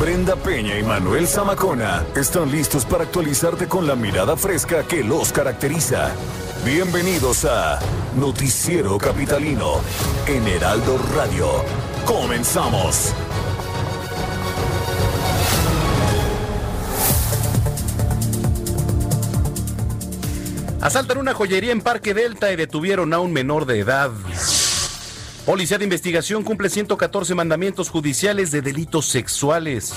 Brenda Peña y Manuel Zamacona están listos para actualizarte con la mirada fresca que los caracteriza. Bienvenidos a Noticiero Capitalino en Heraldo Radio. Comenzamos. Asaltan una joyería en Parque Delta y detuvieron a un menor de edad. Policía de investigación cumple 114 mandamientos judiciales de delitos sexuales.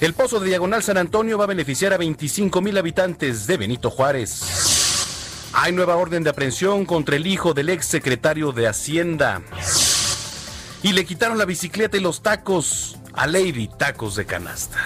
El pozo de Diagonal San Antonio va a beneficiar a 25 mil habitantes de Benito Juárez. Hay nueva orden de aprehensión contra el hijo del ex secretario de Hacienda. Y le quitaron la bicicleta y los tacos a Lady Tacos de Canasta.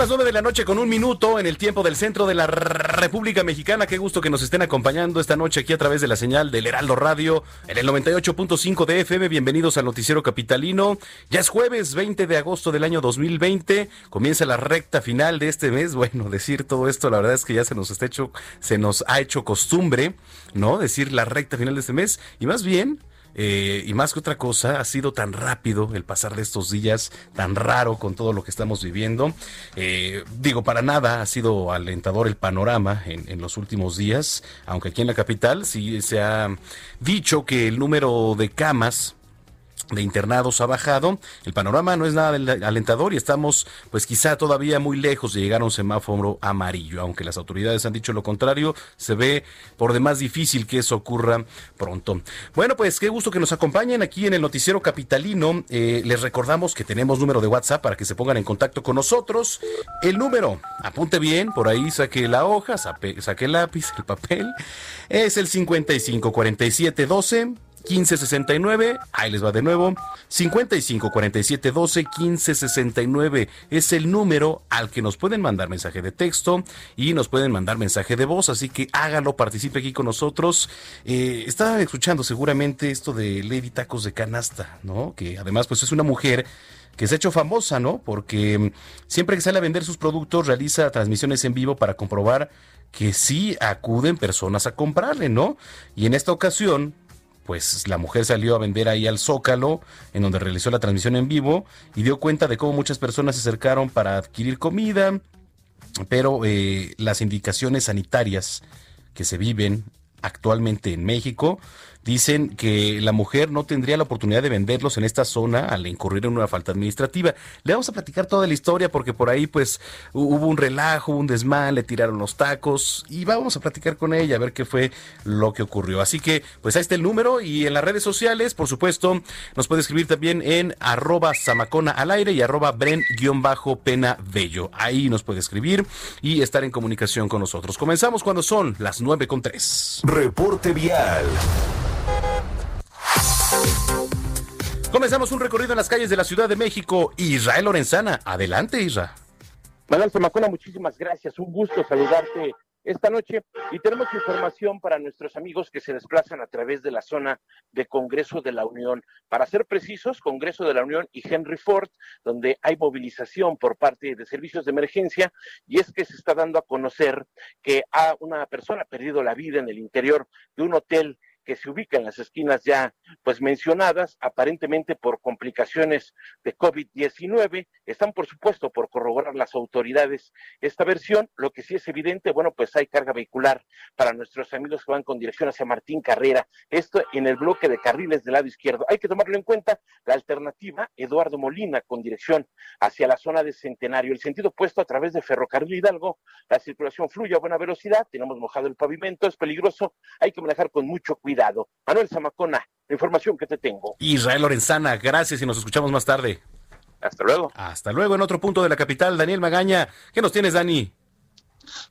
Las nueve de la noche con un minuto en el tiempo del centro de la República Mexicana. Qué gusto que nos estén acompañando esta noche aquí a través de la señal del Heraldo Radio en el 98.5 de FM. Bienvenidos al Noticiero Capitalino. Ya es jueves 20 de agosto del año 2020. Comienza la recta final de este mes. Bueno, decir todo esto, la verdad es que ya se nos está hecho, se nos ha hecho costumbre, ¿no? Decir la recta final de este mes. Y más bien, eh, y más que otra cosa, ha sido tan rápido el pasar de estos días, tan raro con todo lo que estamos viviendo. Eh, digo, para nada ha sido alentador el panorama en, en, los últimos días, aunque aquí en la capital sí se ha dicho que el número de camas de internados ha bajado. El panorama no es nada alentador y estamos pues quizá todavía muy lejos de llegar a un semáforo amarillo. Aunque las autoridades han dicho lo contrario, se ve por demás difícil que eso ocurra pronto. Bueno, pues qué gusto que nos acompañen aquí en el noticiero capitalino. Eh, les recordamos que tenemos número de WhatsApp para que se pongan en contacto con nosotros. El número, apunte bien, por ahí saque la hoja, saque el lápiz, el papel. Es el 55 47 12 1569, ahí les va de nuevo, 55 47 12 15 69 es el número al que nos pueden mandar mensaje de texto y nos pueden mandar mensaje de voz, así que hágalo, participe aquí con nosotros. Eh, estaban escuchando seguramente esto de Lady Tacos de Canasta, ¿no? Que además pues es una mujer que se ha hecho famosa, ¿no? Porque mm, siempre que sale a vender sus productos realiza transmisiones en vivo para comprobar que sí acuden personas a comprarle, ¿no? Y en esta ocasión, pues la mujer salió a vender ahí al Zócalo, en donde realizó la transmisión en vivo, y dio cuenta de cómo muchas personas se acercaron para adquirir comida, pero eh, las indicaciones sanitarias que se viven actualmente en México dicen que la mujer no tendría la oportunidad de venderlos en esta zona al incurrir en una falta administrativa. Le vamos a platicar toda la historia porque por ahí pues hubo un relajo, un desmán, le tiraron los tacos y vamos a platicar con ella a ver qué fue lo que ocurrió. Así que pues ahí está el número y en las redes sociales, por supuesto, nos puede escribir también en arroba samacona al aire y arroba bren-pena bello. Ahí nos puede escribir y estar en comunicación con nosotros. Comenzamos cuando son las nueve con tres. Reporte vial. Comenzamos un recorrido en las calles de la Ciudad de México. Israel Lorenzana, adelante Israel. Manuel Zamacona, muchísimas gracias. Un gusto saludarte esta noche y tenemos información para nuestros amigos que se desplazan a través de la zona de Congreso de la Unión. Para ser precisos, Congreso de la Unión y Henry Ford, donde hay movilización por parte de servicios de emergencia y es que se está dando a conocer que a una persona ha perdido la vida en el interior de un hotel que se ubica en las esquinas ya pues mencionadas aparentemente por complicaciones de COVID-19. Están, por supuesto, por corroborar las autoridades esta versión. Lo que sí es evidente, bueno, pues hay carga vehicular para nuestros amigos que van con dirección hacia Martín Carrera. Esto en el bloque de carriles del lado izquierdo. Hay que tomarlo en cuenta. La alternativa, Eduardo Molina, con dirección hacia la zona de Centenario. El sentido opuesto a través de Ferrocarril Hidalgo. La circulación fluye a buena velocidad. Tenemos mojado el pavimento. Es peligroso. Hay que manejar con mucho cuidado. Manuel Zamacona, la información que te tengo. Israel Lorenzana, gracias y nos escuchamos más tarde. Hasta luego. Hasta luego en otro punto de la capital. Daniel Magaña, ¿qué nos tienes, Dani?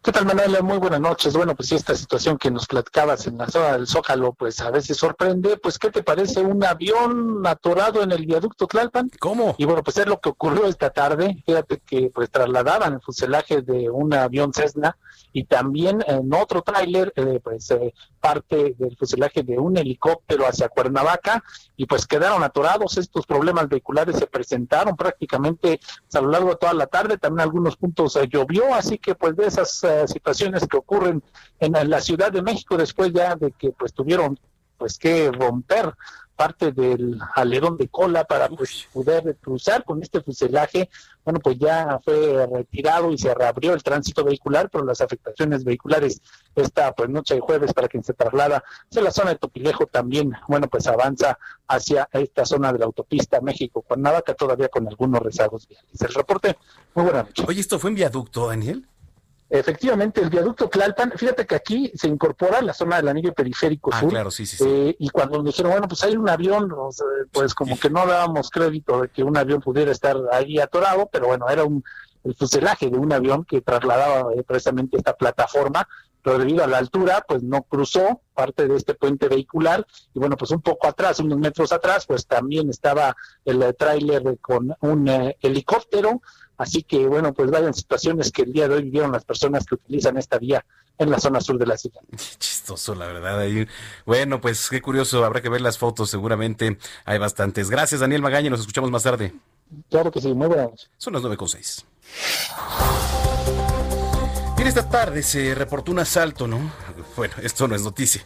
¿Qué tal, Manuel? Muy buenas noches. Bueno, pues esta situación que nos platicabas en la zona del Zócalo, pues a veces sorprende. Pues, ¿qué te parece un avión atorado en el viaducto Tlalpan? ¿Cómo? Y bueno, pues es lo que ocurrió esta tarde. Fíjate que pues trasladaban el fuselaje de un avión Cessna y también en otro tráiler, eh, pues eh, parte del fuselaje de un helicóptero hacia Cuernavaca y pues quedaron atorados. Estos problemas vehiculares se presentaron prácticamente a lo largo de toda la tarde. También algunos puntos eh, llovió, así que pues de esas situaciones que ocurren en la Ciudad de México después ya de que pues tuvieron pues que romper parte del alerón de cola para pues, poder cruzar con este fuselaje. Bueno, pues ya fue retirado y se reabrió el tránsito vehicular, pero las afectaciones vehiculares esta pues noche de jueves para quien se traslada hacia la zona de Topilejo también, bueno, pues avanza hacia esta zona de la autopista México-Cuernavaca todavía con algunos rezagos viales. El reporte, muy buena noche. Oye, ¿esto fue en viaducto, Daniel? Efectivamente, el viaducto Tlalpan, fíjate que aquí se incorpora la zona del anillo periférico ah, sur. Claro, sí, sí, eh, y cuando nos dijeron, bueno, pues hay un avión, pues como que no dábamos crédito de que un avión pudiera estar ahí atorado, pero bueno, era un el fuselaje de un avión que trasladaba eh, precisamente esta plataforma, pero debido a la altura, pues no cruzó parte de este puente vehicular y bueno, pues un poco atrás, unos metros atrás, pues también estaba el eh, tráiler con un helicóptero Así que, bueno, pues vayan situaciones que el día de hoy vivieron las personas que utilizan esta vía en la zona sur de la ciudad. Chistoso, la verdad. Ahí. Bueno, pues qué curioso, habrá que ver las fotos, seguramente hay bastantes. Gracias, Daniel Magaña, nos escuchamos más tarde. Claro que sí, muy buenas Son las nueve con seis. Bien, esta tarde se reportó un asalto, ¿no? Bueno, esto no es noticia.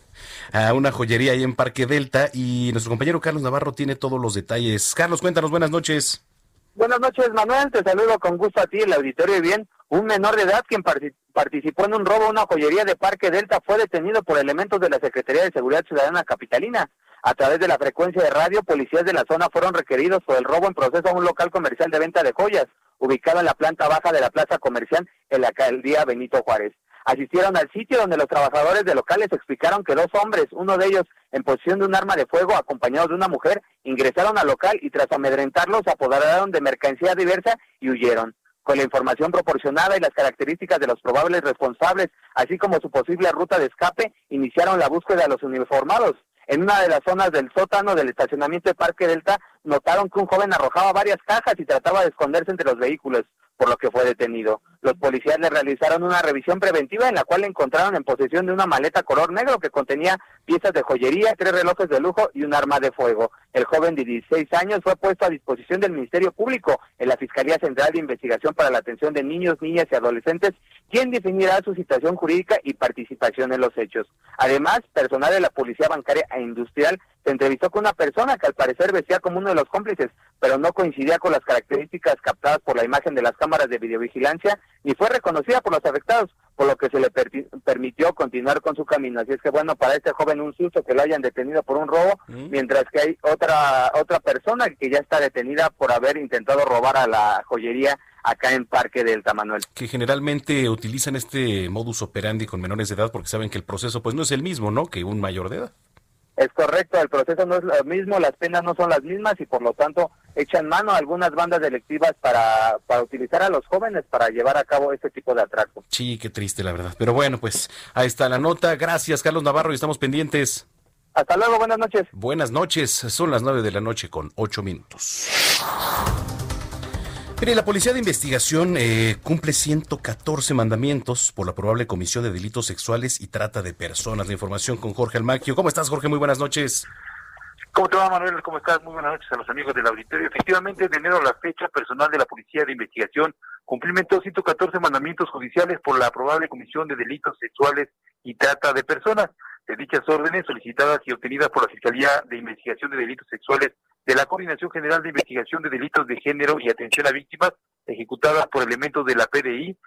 A una joyería ahí en Parque Delta y nuestro compañero Carlos Navarro tiene todos los detalles. Carlos, cuéntanos, buenas noches. Buenas noches, Manuel. Te saludo con gusto a ti, el auditorio. Y bien, un menor de edad quien participó en un robo a una joyería de Parque Delta fue detenido por elementos de la Secretaría de Seguridad Ciudadana Capitalina. A través de la frecuencia de radio, policías de la zona fueron requeridos por el robo en proceso a un local comercial de venta de joyas, ubicado en la planta baja de la plaza comercial en la alcaldía Benito Juárez asistieron al sitio donde los trabajadores de locales explicaron que dos hombres, uno de ellos en posición de un arma de fuego acompañados de una mujer, ingresaron al local y tras amedrentarlos apoderaron de mercancía diversa y huyeron. Con la información proporcionada y las características de los probables responsables, así como su posible ruta de escape, iniciaron la búsqueda de los uniformados. En una de las zonas del sótano del estacionamiento de Parque Delta, notaron que un joven arrojaba varias cajas y trataba de esconderse entre los vehículos por lo que fue detenido. Los policías le realizaron una revisión preventiva en la cual le encontraron en posesión de una maleta color negro que contenía piezas de joyería, tres relojes de lujo y un arma de fuego. El joven de 16 años fue puesto a disposición del Ministerio Público en la Fiscalía Central de Investigación para la Atención de Niños, Niñas y Adolescentes, quien definirá su situación jurídica y participación en los hechos. Además, personal de la Policía Bancaria e Industrial se entrevistó con una persona que al parecer vestía como uno de los cómplices, pero no coincidía con las características captadas por la imagen de las cámaras de videovigilancia ni fue reconocida por los afectados, por lo que se le permitió continuar con su camino. Así es que bueno, para este joven un susto que lo hayan detenido por un robo, mm. mientras que hay otra otra persona que ya está detenida por haber intentado robar a la joyería acá en Parque Delta, Manuel. Que generalmente utilizan este modus operandi con menores de edad porque saben que el proceso pues no es el mismo, ¿no? Que un mayor de edad. Es correcto, el proceso no es lo mismo, las penas no son las mismas y por lo tanto echan mano a algunas bandas delictivas para, para utilizar a los jóvenes para llevar a cabo este tipo de atraco. Sí, qué triste la verdad. Pero bueno, pues ahí está la nota. Gracias, Carlos Navarro, y estamos pendientes. Hasta luego, buenas noches. Buenas noches, son las nueve de la noche con ocho minutos. Mire, la Policía de Investigación eh, cumple 114 mandamientos por la probable comisión de delitos sexuales y trata de personas. La información con Jorge Almaquio. ¿Cómo estás, Jorge? Muy buenas noches. ¿Cómo te va, Manuel? ¿Cómo estás? Muy buenas noches a los amigos del auditorio. Efectivamente, de enero la fecha, personal de la Policía de Investigación cumplimentó 114 mandamientos judiciales por la probable comisión de delitos sexuales y trata de personas. de dichas órdenes solicitadas y obtenidas por la Fiscalía de Investigación de Delitos Sexuales de la Coordinación General de Investigación de Delitos de Género y Atención a Víctimas, ejecutadas por elementos de la PDI,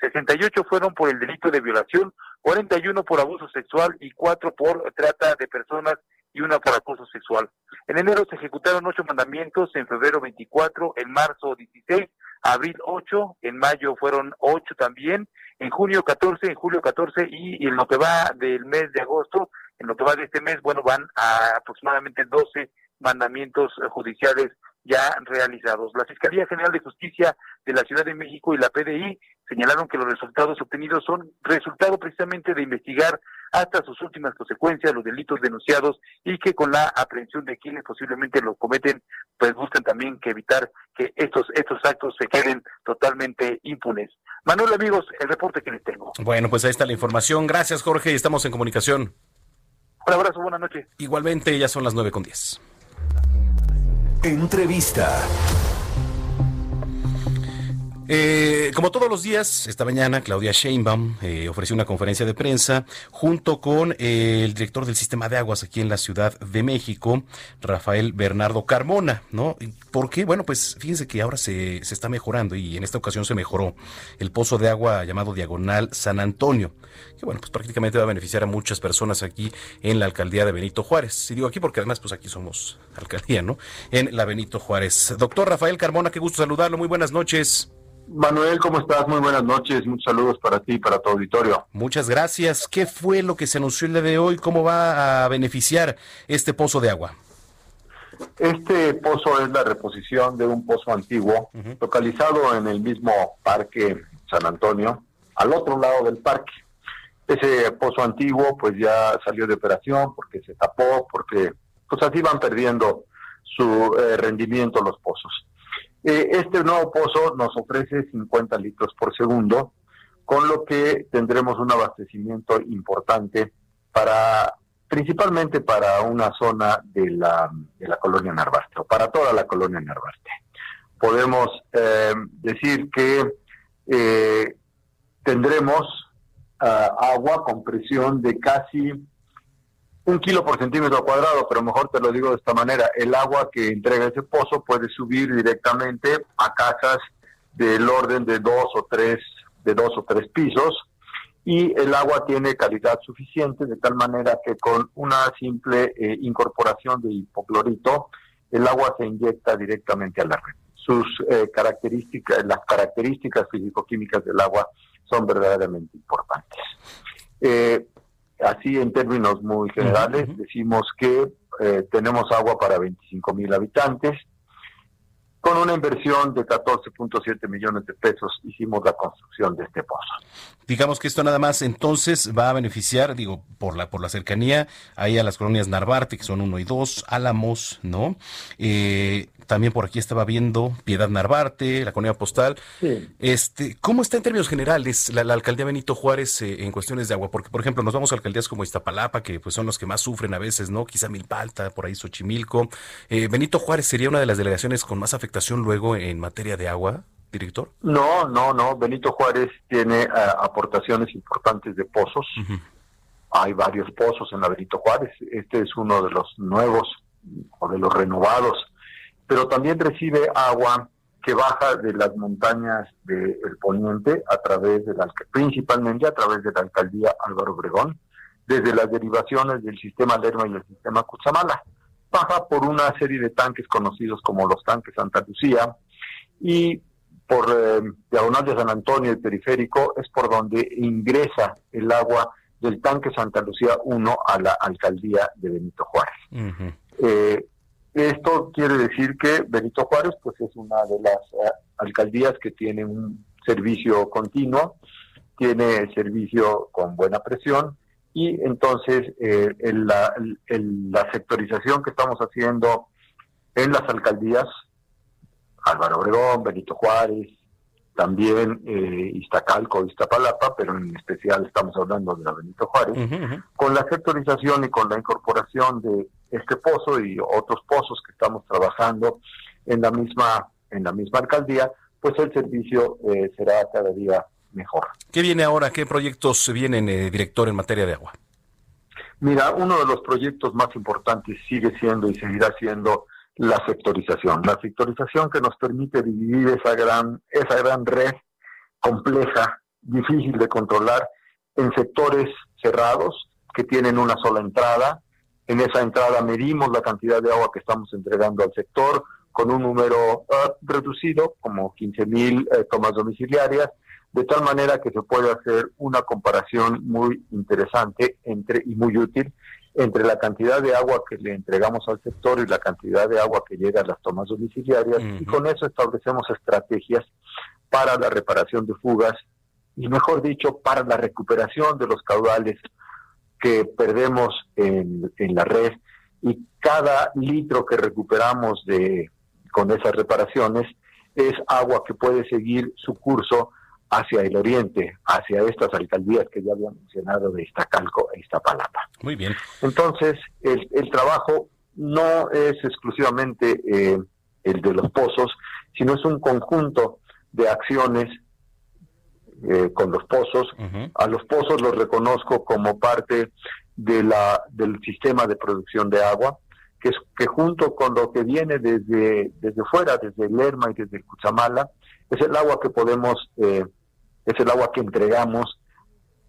68 fueron por el delito de violación, 41 por abuso sexual y 4 por trata de personas y una por acoso sexual. En enero se ejecutaron ocho mandamientos, en febrero 24, en marzo 16, abril 8, en mayo fueron 8 también, en junio 14, en julio 14 y, en lo que va del mes de agosto, en lo que va de este mes, bueno, van a aproximadamente 12 mandamientos judiciales ya realizados. La Fiscalía General de Justicia de la Ciudad de México y la PDI señalaron que los resultados obtenidos son resultado precisamente de investigar hasta sus últimas consecuencias los delitos denunciados y que con la aprehensión de quienes posiblemente los cometen, pues buscan también que evitar que estos estos actos se queden totalmente impunes. Manuel, amigos, el reporte que les tengo. Bueno, pues ahí está la información. Gracias, Jorge, y estamos en comunicación. Un abrazo, buenas noches. Igualmente, ya son las nueve con diez. Entrevista. Eh, como todos los días, esta mañana Claudia Sheinbaum eh, ofreció una conferencia de prensa junto con eh, el director del sistema de aguas aquí en la Ciudad de México, Rafael Bernardo Carmona, ¿no? ¿Por qué? Bueno, pues fíjense que ahora se, se está mejorando y en esta ocasión se mejoró el pozo de agua llamado Diagonal San Antonio, que bueno, pues prácticamente va a beneficiar a muchas personas aquí en la alcaldía de Benito Juárez. Y digo aquí porque además pues aquí somos alcaldía, ¿no? En la Benito Juárez. Doctor Rafael Carmona, qué gusto saludarlo, muy buenas noches. Manuel, ¿cómo estás? Muy buenas noches. Muchos saludos para ti y para tu auditorio. Muchas gracias. ¿Qué fue lo que se anunció el día de hoy? ¿Cómo va a beneficiar este pozo de agua? Este pozo es la reposición de un pozo antiguo localizado en el mismo parque San Antonio, al otro lado del parque. Ese pozo antiguo pues ya salió de operación porque se tapó, porque pues así van perdiendo su eh, rendimiento los pozos. Eh, este nuevo pozo nos ofrece 50 litros por segundo, con lo que tendremos un abastecimiento importante para principalmente para una zona de la, de la colonia Narvarte, o para toda la colonia Narvarte. Podemos eh, decir que eh, tendremos ah, agua con presión de casi un kilo por centímetro cuadrado, pero mejor te lo digo de esta manera, el agua que entrega ese pozo puede subir directamente a casas del orden de dos o tres, de dos o tres pisos, y el agua tiene calidad suficiente de tal manera que con una simple eh, incorporación de hipoclorito, el agua se inyecta directamente a la red. Sus eh, características, las características físico-químicas del agua son verdaderamente importantes. Eh, así en términos muy generales, decimos que eh, tenemos agua para 25 mil habitantes. Con una inversión de 14.7 millones de pesos hicimos la construcción de este pozo. Digamos que esto nada más entonces va a beneficiar, digo, por la por la cercanía ahí a las colonias Narvarte, que son uno y dos, Álamos, ¿no? Eh, también por aquí estaba viendo Piedad Narvarte, la colonia postal. Este, ¿Cómo está en términos generales la, alcaldía Benito Juárez eh, en cuestiones de agua? Porque, por ejemplo, nos vamos a alcaldías como Iztapalapa, que pues son los que más sufren a veces, ¿no? Quizá Milpalta, por ahí Xochimilco. Eh, ¿Benito Juárez sería una de las delegaciones con más afectación luego en materia de agua? director? No, no, no. Benito Juárez tiene eh, aportaciones importantes de pozos. Hay varios pozos en la Benito Juárez. Este es uno de los nuevos o de los renovados pero también recibe agua que baja de las montañas del poniente a través de la, principalmente a través de la alcaldía Álvaro Obregón, desde las derivaciones del sistema Lerma y el sistema Cutzamala. Baja por una serie de tanques conocidos como los tanques Santa Lucía y por eh, diagonal de San Antonio, el periférico, es por donde ingresa el agua del tanque Santa Lucía 1 a la alcaldía de Benito Juárez. Esto quiere decir que Benito Juárez pues es una de las eh, alcaldías que tiene un servicio continuo, tiene servicio con buena presión y entonces eh, la, la sectorización que estamos haciendo en las alcaldías, Álvaro Obregón, Benito Juárez, también eh, Iztacalco, Iztapalapa, pero en especial estamos hablando de la Benito Juárez, con la sectorización y con la incorporación de este pozo y otros pozos que estamos trabajando en la misma en la misma alcaldía, pues el servicio eh, será cada día mejor. ¿Qué viene ahora? ¿Qué proyectos vienen, eh, director, en materia de agua? Mira, uno de los proyectos más importantes sigue siendo y seguirá siendo la sectorización. La sectorización que nos permite dividir esa gran, esa gran red compleja, difícil de controlar, en sectores cerrados que tienen una sola entrada. En esa entrada medimos la cantidad de agua que estamos entregando al sector con un número uh, reducido, como 15 mil eh, tomas domiciliarias, de tal manera que se puede hacer una comparación muy interesante entre y muy útil entre la cantidad de agua que le entregamos al sector y la cantidad de agua que llega a las tomas domiciliarias y con eso establecemos estrategias para la reparación de fugas y mejor dicho para la recuperación de los caudales que perdemos en, en la red y cada litro que recuperamos de con esas reparaciones es agua que puede seguir su curso hacia el oriente, hacia estas alcaldías que ya había mencionado de Iztacalco e Iztapalapa. Muy bien. Entonces, el, el trabajo no es exclusivamente eh, el de los pozos, sino es un conjunto de acciones eh, con los pozos. A los pozos los reconozco como parte de la, del sistema de producción de agua, que, es, que junto con lo que viene desde, desde fuera, desde el Lerma y desde el Cuchamala, es el agua que podemos eh, es el agua que entregamos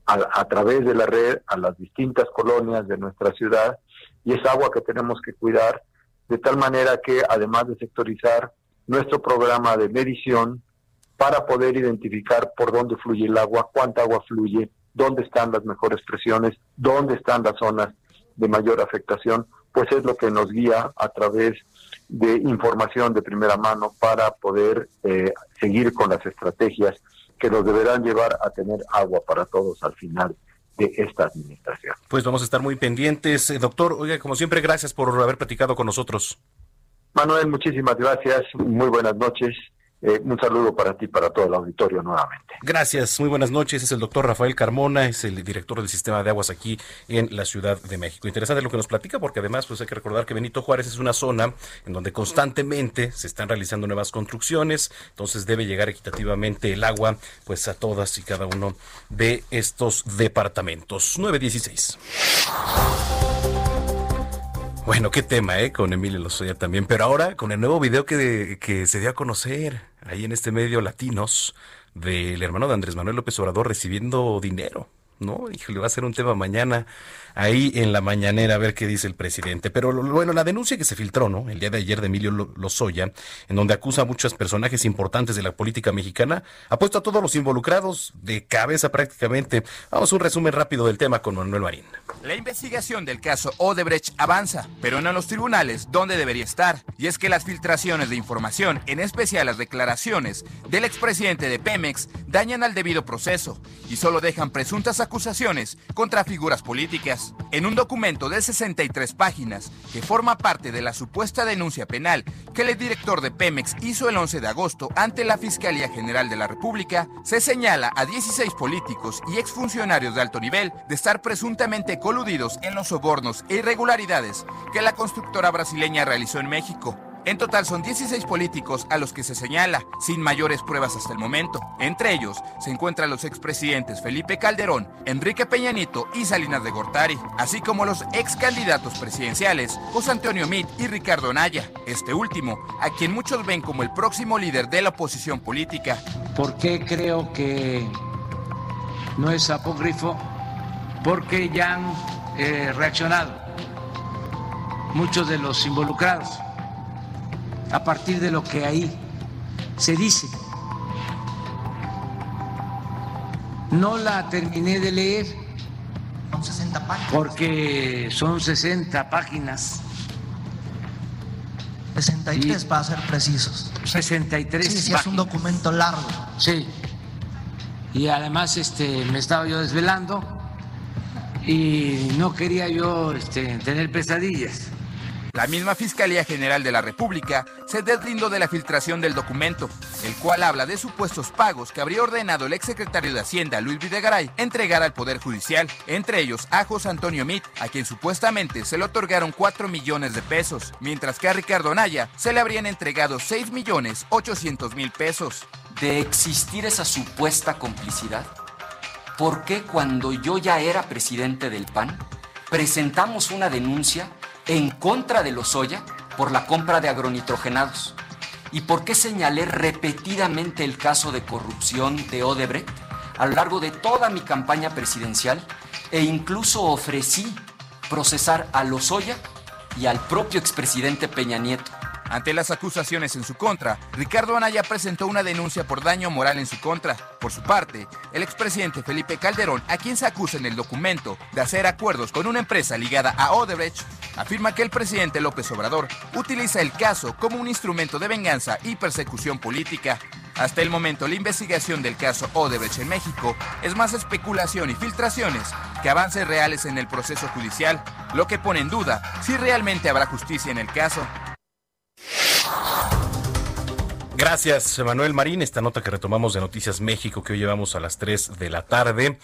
a, través de la red a las distintas colonias de nuestra ciudad y es agua que tenemos que cuidar de tal manera que además de sectorizar nuestro programa de medición para poder identificar por dónde fluye el agua, cuánta agua fluye, dónde están las mejores presiones, dónde están las zonas de mayor afectación, pues es lo que nos guía a través de información de primera mano para poder eh, seguir con las estrategias que nos deberán llevar a tener agua para todos al final de esta administración. Pues vamos a estar muy pendientes. Eh, doctor, oiga, como siempre, gracias por haber platicado con nosotros. Manuel, muchísimas gracias. Muy buenas noches. Eh, un saludo para ti, para todo el auditorio nuevamente. Gracias, muy buenas noches. Es el doctor Rafael Carmona, es el director del sistema de aguas aquí en la Ciudad de México. Interesante lo que nos platica porque además pues hay que recordar que Benito Juárez es una zona en donde constantemente se están realizando nuevas construcciones, entonces debe llegar equitativamente el agua pues a todas y cada uno de estos departamentos. 916. Bueno, qué tema, ¿eh? Con Emilio Lozoya también. Pero ahora con el nuevo video que, que se dio a conocer ahí en este medio Latinos del hermano de Andrés Manuel López Obrador recibiendo dinero. ¿No? le va a ser un tema mañana ahí en la mañanera a ver qué dice el presidente. Pero bueno, la denuncia que se filtró, ¿no? El día de ayer de Emilio Lozoya, en donde acusa a muchos personajes importantes de la política mexicana, ha puesto a todos los involucrados de cabeza prácticamente. Vamos a un resumen rápido del tema con Manuel Marín. La investigación del caso Odebrecht avanza, pero no en los tribunales donde debería estar. Y es que las filtraciones de información, en especial las declaraciones del expresidente de Pemex, dañan al debido proceso y solo dejan presuntas acusaciones contra figuras políticas. En un documento de 63 páginas que forma parte de la supuesta denuncia penal que el director de Pemex hizo el 11 de agosto ante la Fiscalía General de la República, se señala a 16 políticos y exfuncionarios de alto nivel de estar presuntamente coludidos en los sobornos e irregularidades que la constructora brasileña realizó en México. En total son 16 políticos a los que se señala, sin mayores pruebas hasta el momento. Entre ellos se encuentran los expresidentes Felipe Calderón, Enrique Peña Nieto y Salinas de Gortari, así como los ex candidatos presidenciales José Antonio Meade y Ricardo Naya, este último, a quien muchos ven como el próximo líder de la oposición política. ¿Por qué creo que no es apócrifo? Porque ya han eh, reaccionado muchos de los involucrados a partir de lo que ahí se dice. No la terminé de leer. Son 60 páginas. Porque son 60 páginas. 63 para ser precisos. 63 sí, sí, es un documento largo. Sí. Y además este, me estaba yo desvelando y no quería yo este, tener pesadillas. La misma Fiscalía General de la República se deslindó de la filtración del documento, el cual habla de supuestos pagos que habría ordenado el exsecretario de Hacienda, Luis Videgaray, entregar al Poder Judicial, entre ellos a José Antonio Mit, a quien supuestamente se le otorgaron 4 millones de pesos, mientras que a Ricardo Naya se le habrían entregado 6 millones 800 mil pesos. De existir esa supuesta complicidad, ¿por qué cuando yo ya era presidente del PAN presentamos una denuncia en contra de Lozoya por la compra de agronitrogenados. ¿Y por qué señalé repetidamente el caso de corrupción de Odebrecht a lo largo de toda mi campaña presidencial e incluso ofrecí procesar a Lozoya y al propio expresidente Peña Nieto? Ante las acusaciones en su contra, Ricardo Anaya presentó una denuncia por daño moral en su contra. Por su parte, el expresidente Felipe Calderón, a quien se acusa en el documento de hacer acuerdos con una empresa ligada a Odebrecht, afirma que el presidente López Obrador utiliza el caso como un instrumento de venganza y persecución política. Hasta el momento, la investigación del caso Odebrecht en México es más especulación y filtraciones que avances reales en el proceso judicial, lo que pone en duda si realmente habrá justicia en el caso. Gracias, Manuel Marín. Esta nota que retomamos de Noticias México que hoy llevamos a las 3 de la tarde.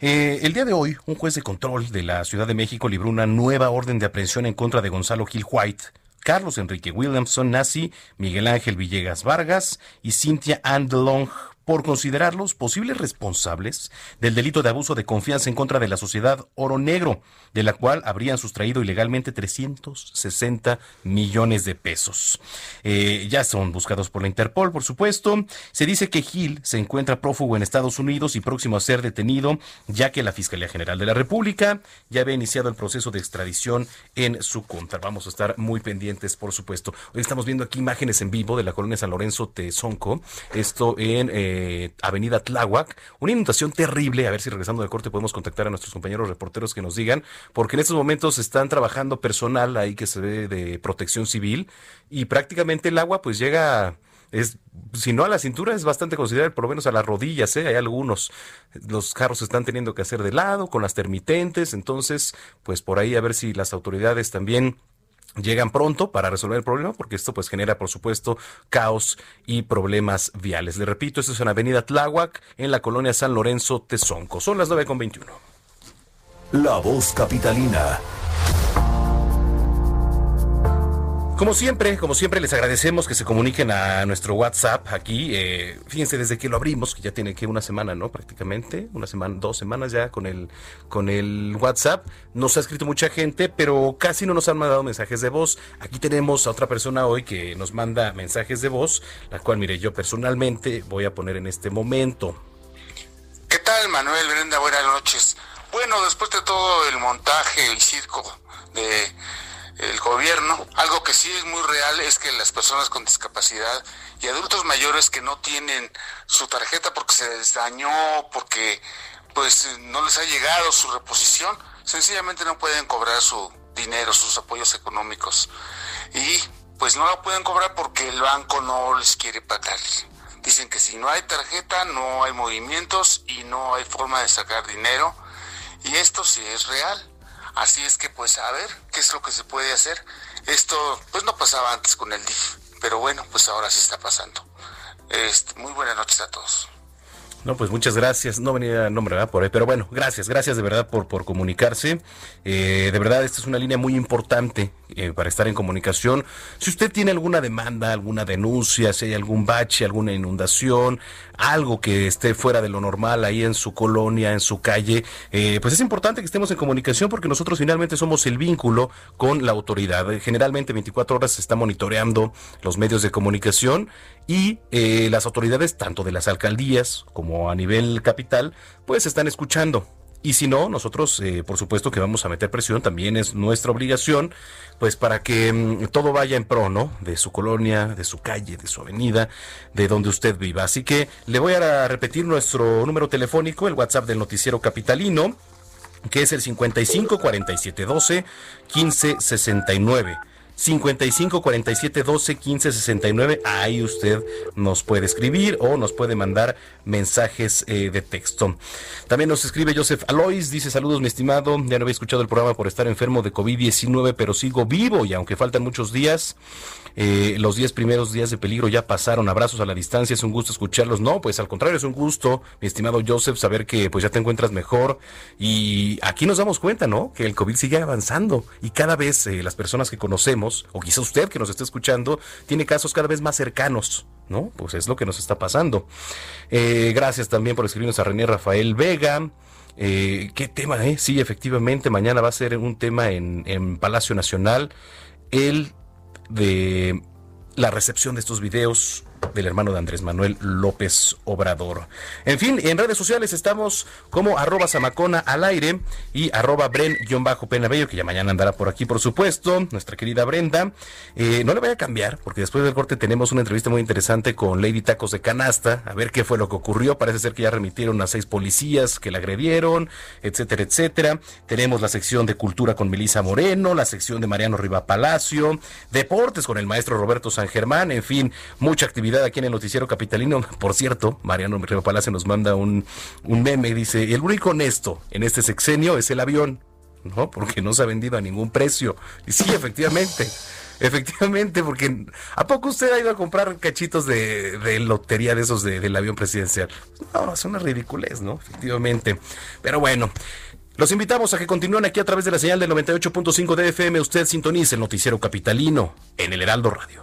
Eh, el día de hoy, un juez de control de la Ciudad de México libró una nueva orden de aprehensión en contra de Gonzalo Gil White, Carlos Enrique Williamson Nazi, Miguel Ángel Villegas Vargas y Cynthia Ann DeLong por considerarlos posibles responsables del delito de abuso de confianza en contra de la sociedad Oro Negro, de la cual habrían sustraído ilegalmente 360 millones de pesos. Eh, ya son buscados por la Interpol, por supuesto. Se dice que Gil se encuentra prófugo en Estados Unidos y próximo a ser detenido, ya que la Fiscalía General de la República ya había iniciado el proceso de extradición en su contra. Vamos a estar muy pendientes, por supuesto. Hoy estamos viendo aquí imágenes en vivo de la colonia San Lorenzo Tezonco, esto en... Eh, Avenida Tláhuac. Una inundación terrible. A ver si regresando de corte podemos contactar a nuestros compañeros reporteros que nos digan, porque en estos momentos están trabajando personal ahí que se ve de protección civil y prácticamente el agua pues llega es si no a la cintura es bastante considerable, por lo menos a las rodillas, ¿eh? hay algunos, los carros están teniendo que hacer de lado con las termitentes, entonces pues por ahí a ver si las autoridades también llegan pronto para resolver el problema, porque esto pues genera, por supuesto, caos y problemas viales. Le repito, esto es en Avenida Tláhuac, en la colonia San Lorenzo, Tezonco. Son las 9.21. La voz capitalina. Como siempre, como siempre les agradecemos que se comuniquen a nuestro WhatsApp aquí. Eh, fíjense desde que lo abrimos, que ya tiene que una semana, ¿no? Prácticamente, una semana, dos semanas ya con el con el WhatsApp. Nos ha escrito mucha gente, pero casi no nos han mandado mensajes de voz. Aquí tenemos a otra persona hoy que nos manda mensajes de voz, la cual, mire, yo personalmente voy a poner en este momento. ¿Qué tal, Manuel Brenda? Buenas noches. Bueno, después de todo el montaje, el circo de el gobierno. Algo que sí es muy real es que las personas con discapacidad y adultos mayores que no tienen su tarjeta porque se les dañó, porque pues no les ha llegado su reposición, sencillamente no pueden cobrar su dinero, sus apoyos económicos. Y pues no lo pueden cobrar porque el banco no les quiere pagar. Dicen que si no hay tarjeta no hay movimientos y no hay forma de sacar dinero. Y esto sí es real. Así es que pues a ver qué es lo que se puede hacer. Esto pues no pasaba antes con el DIF, pero bueno, pues ahora sí está pasando. Este, muy buenas noches a todos. No, pues muchas gracias. No venía nombre ¿verdad? por ahí, pero bueno, gracias, gracias de verdad por, por comunicarse. Eh, de verdad, esta es una línea muy importante eh, para estar en comunicación. Si usted tiene alguna demanda, alguna denuncia, si hay algún bache, alguna inundación, algo que esté fuera de lo normal ahí en su colonia, en su calle, eh, pues es importante que estemos en comunicación porque nosotros finalmente somos el vínculo con la autoridad. Generalmente 24 horas se está monitoreando los medios de comunicación y eh, las autoridades, tanto de las alcaldías como a nivel capital, pues están escuchando. Y si no, nosotros, eh, por supuesto que vamos a meter presión, también es nuestra obligación, pues para que mm, todo vaya en pro, ¿no? De su colonia, de su calle, de su avenida, de donde usted viva. Así que le voy a repetir nuestro número telefónico, el WhatsApp del noticiero capitalino, que es el 55 47 12 15 69. 55 47 12 15 69. Ahí usted nos puede escribir o nos puede mandar mensajes eh, de texto. También nos escribe Joseph Alois, dice saludos mi estimado, ya no había escuchado el programa por estar enfermo de COVID-19, pero sigo vivo y aunque faltan muchos días, eh, los 10 primeros días de peligro ya pasaron. Abrazos a la distancia, es un gusto escucharlos. No, pues al contrario, es un gusto, mi estimado Joseph, saber que pues ya te encuentras mejor. Y aquí nos damos cuenta, ¿no? Que el COVID sigue avanzando y cada vez eh, las personas que conocemos, o quizá usted que nos está escuchando, tiene casos cada vez más cercanos. ¿No? Pues es lo que nos está pasando. Eh, gracias también por escribirnos a René Rafael Vega. Eh, ¿Qué tema, eh? Sí, efectivamente, mañana va a ser un tema en, en Palacio Nacional, el de la recepción de estos videos del hermano de Andrés Manuel López Obrador. En fin, en redes sociales estamos como arroba Samacona al aire y arroba Bren-Penabello, que ya mañana andará por aquí, por supuesto, nuestra querida Brenda. Eh, no le voy a cambiar, porque después del corte tenemos una entrevista muy interesante con Lady Tacos de Canasta, a ver qué fue lo que ocurrió. Parece ser que ya remitieron a seis policías que la agredieron, etcétera, etcétera. Tenemos la sección de cultura con Melisa Moreno, la sección de Mariano Riva Palacio, deportes con el maestro Roberto San Germán, en fin, mucha actividad aquí en el noticiero capitalino. Por cierto, Mariano Riva Palacio nos manda un, un meme, dice, el único honesto en este sexenio es el avión, ¿no? Porque no se ha vendido a ningún precio. Y sí, efectivamente. Efectivamente, porque ¿a poco usted ha ido a comprar cachitos de, lotería de esos del avión presidencial? No, es una ridiculez, ¿no? Efectivamente. Pero bueno, los invitamos a que continúen aquí a través de la señal del 98.5 de FM. Usted sintonice el noticiero capitalino en el Heraldo Radio.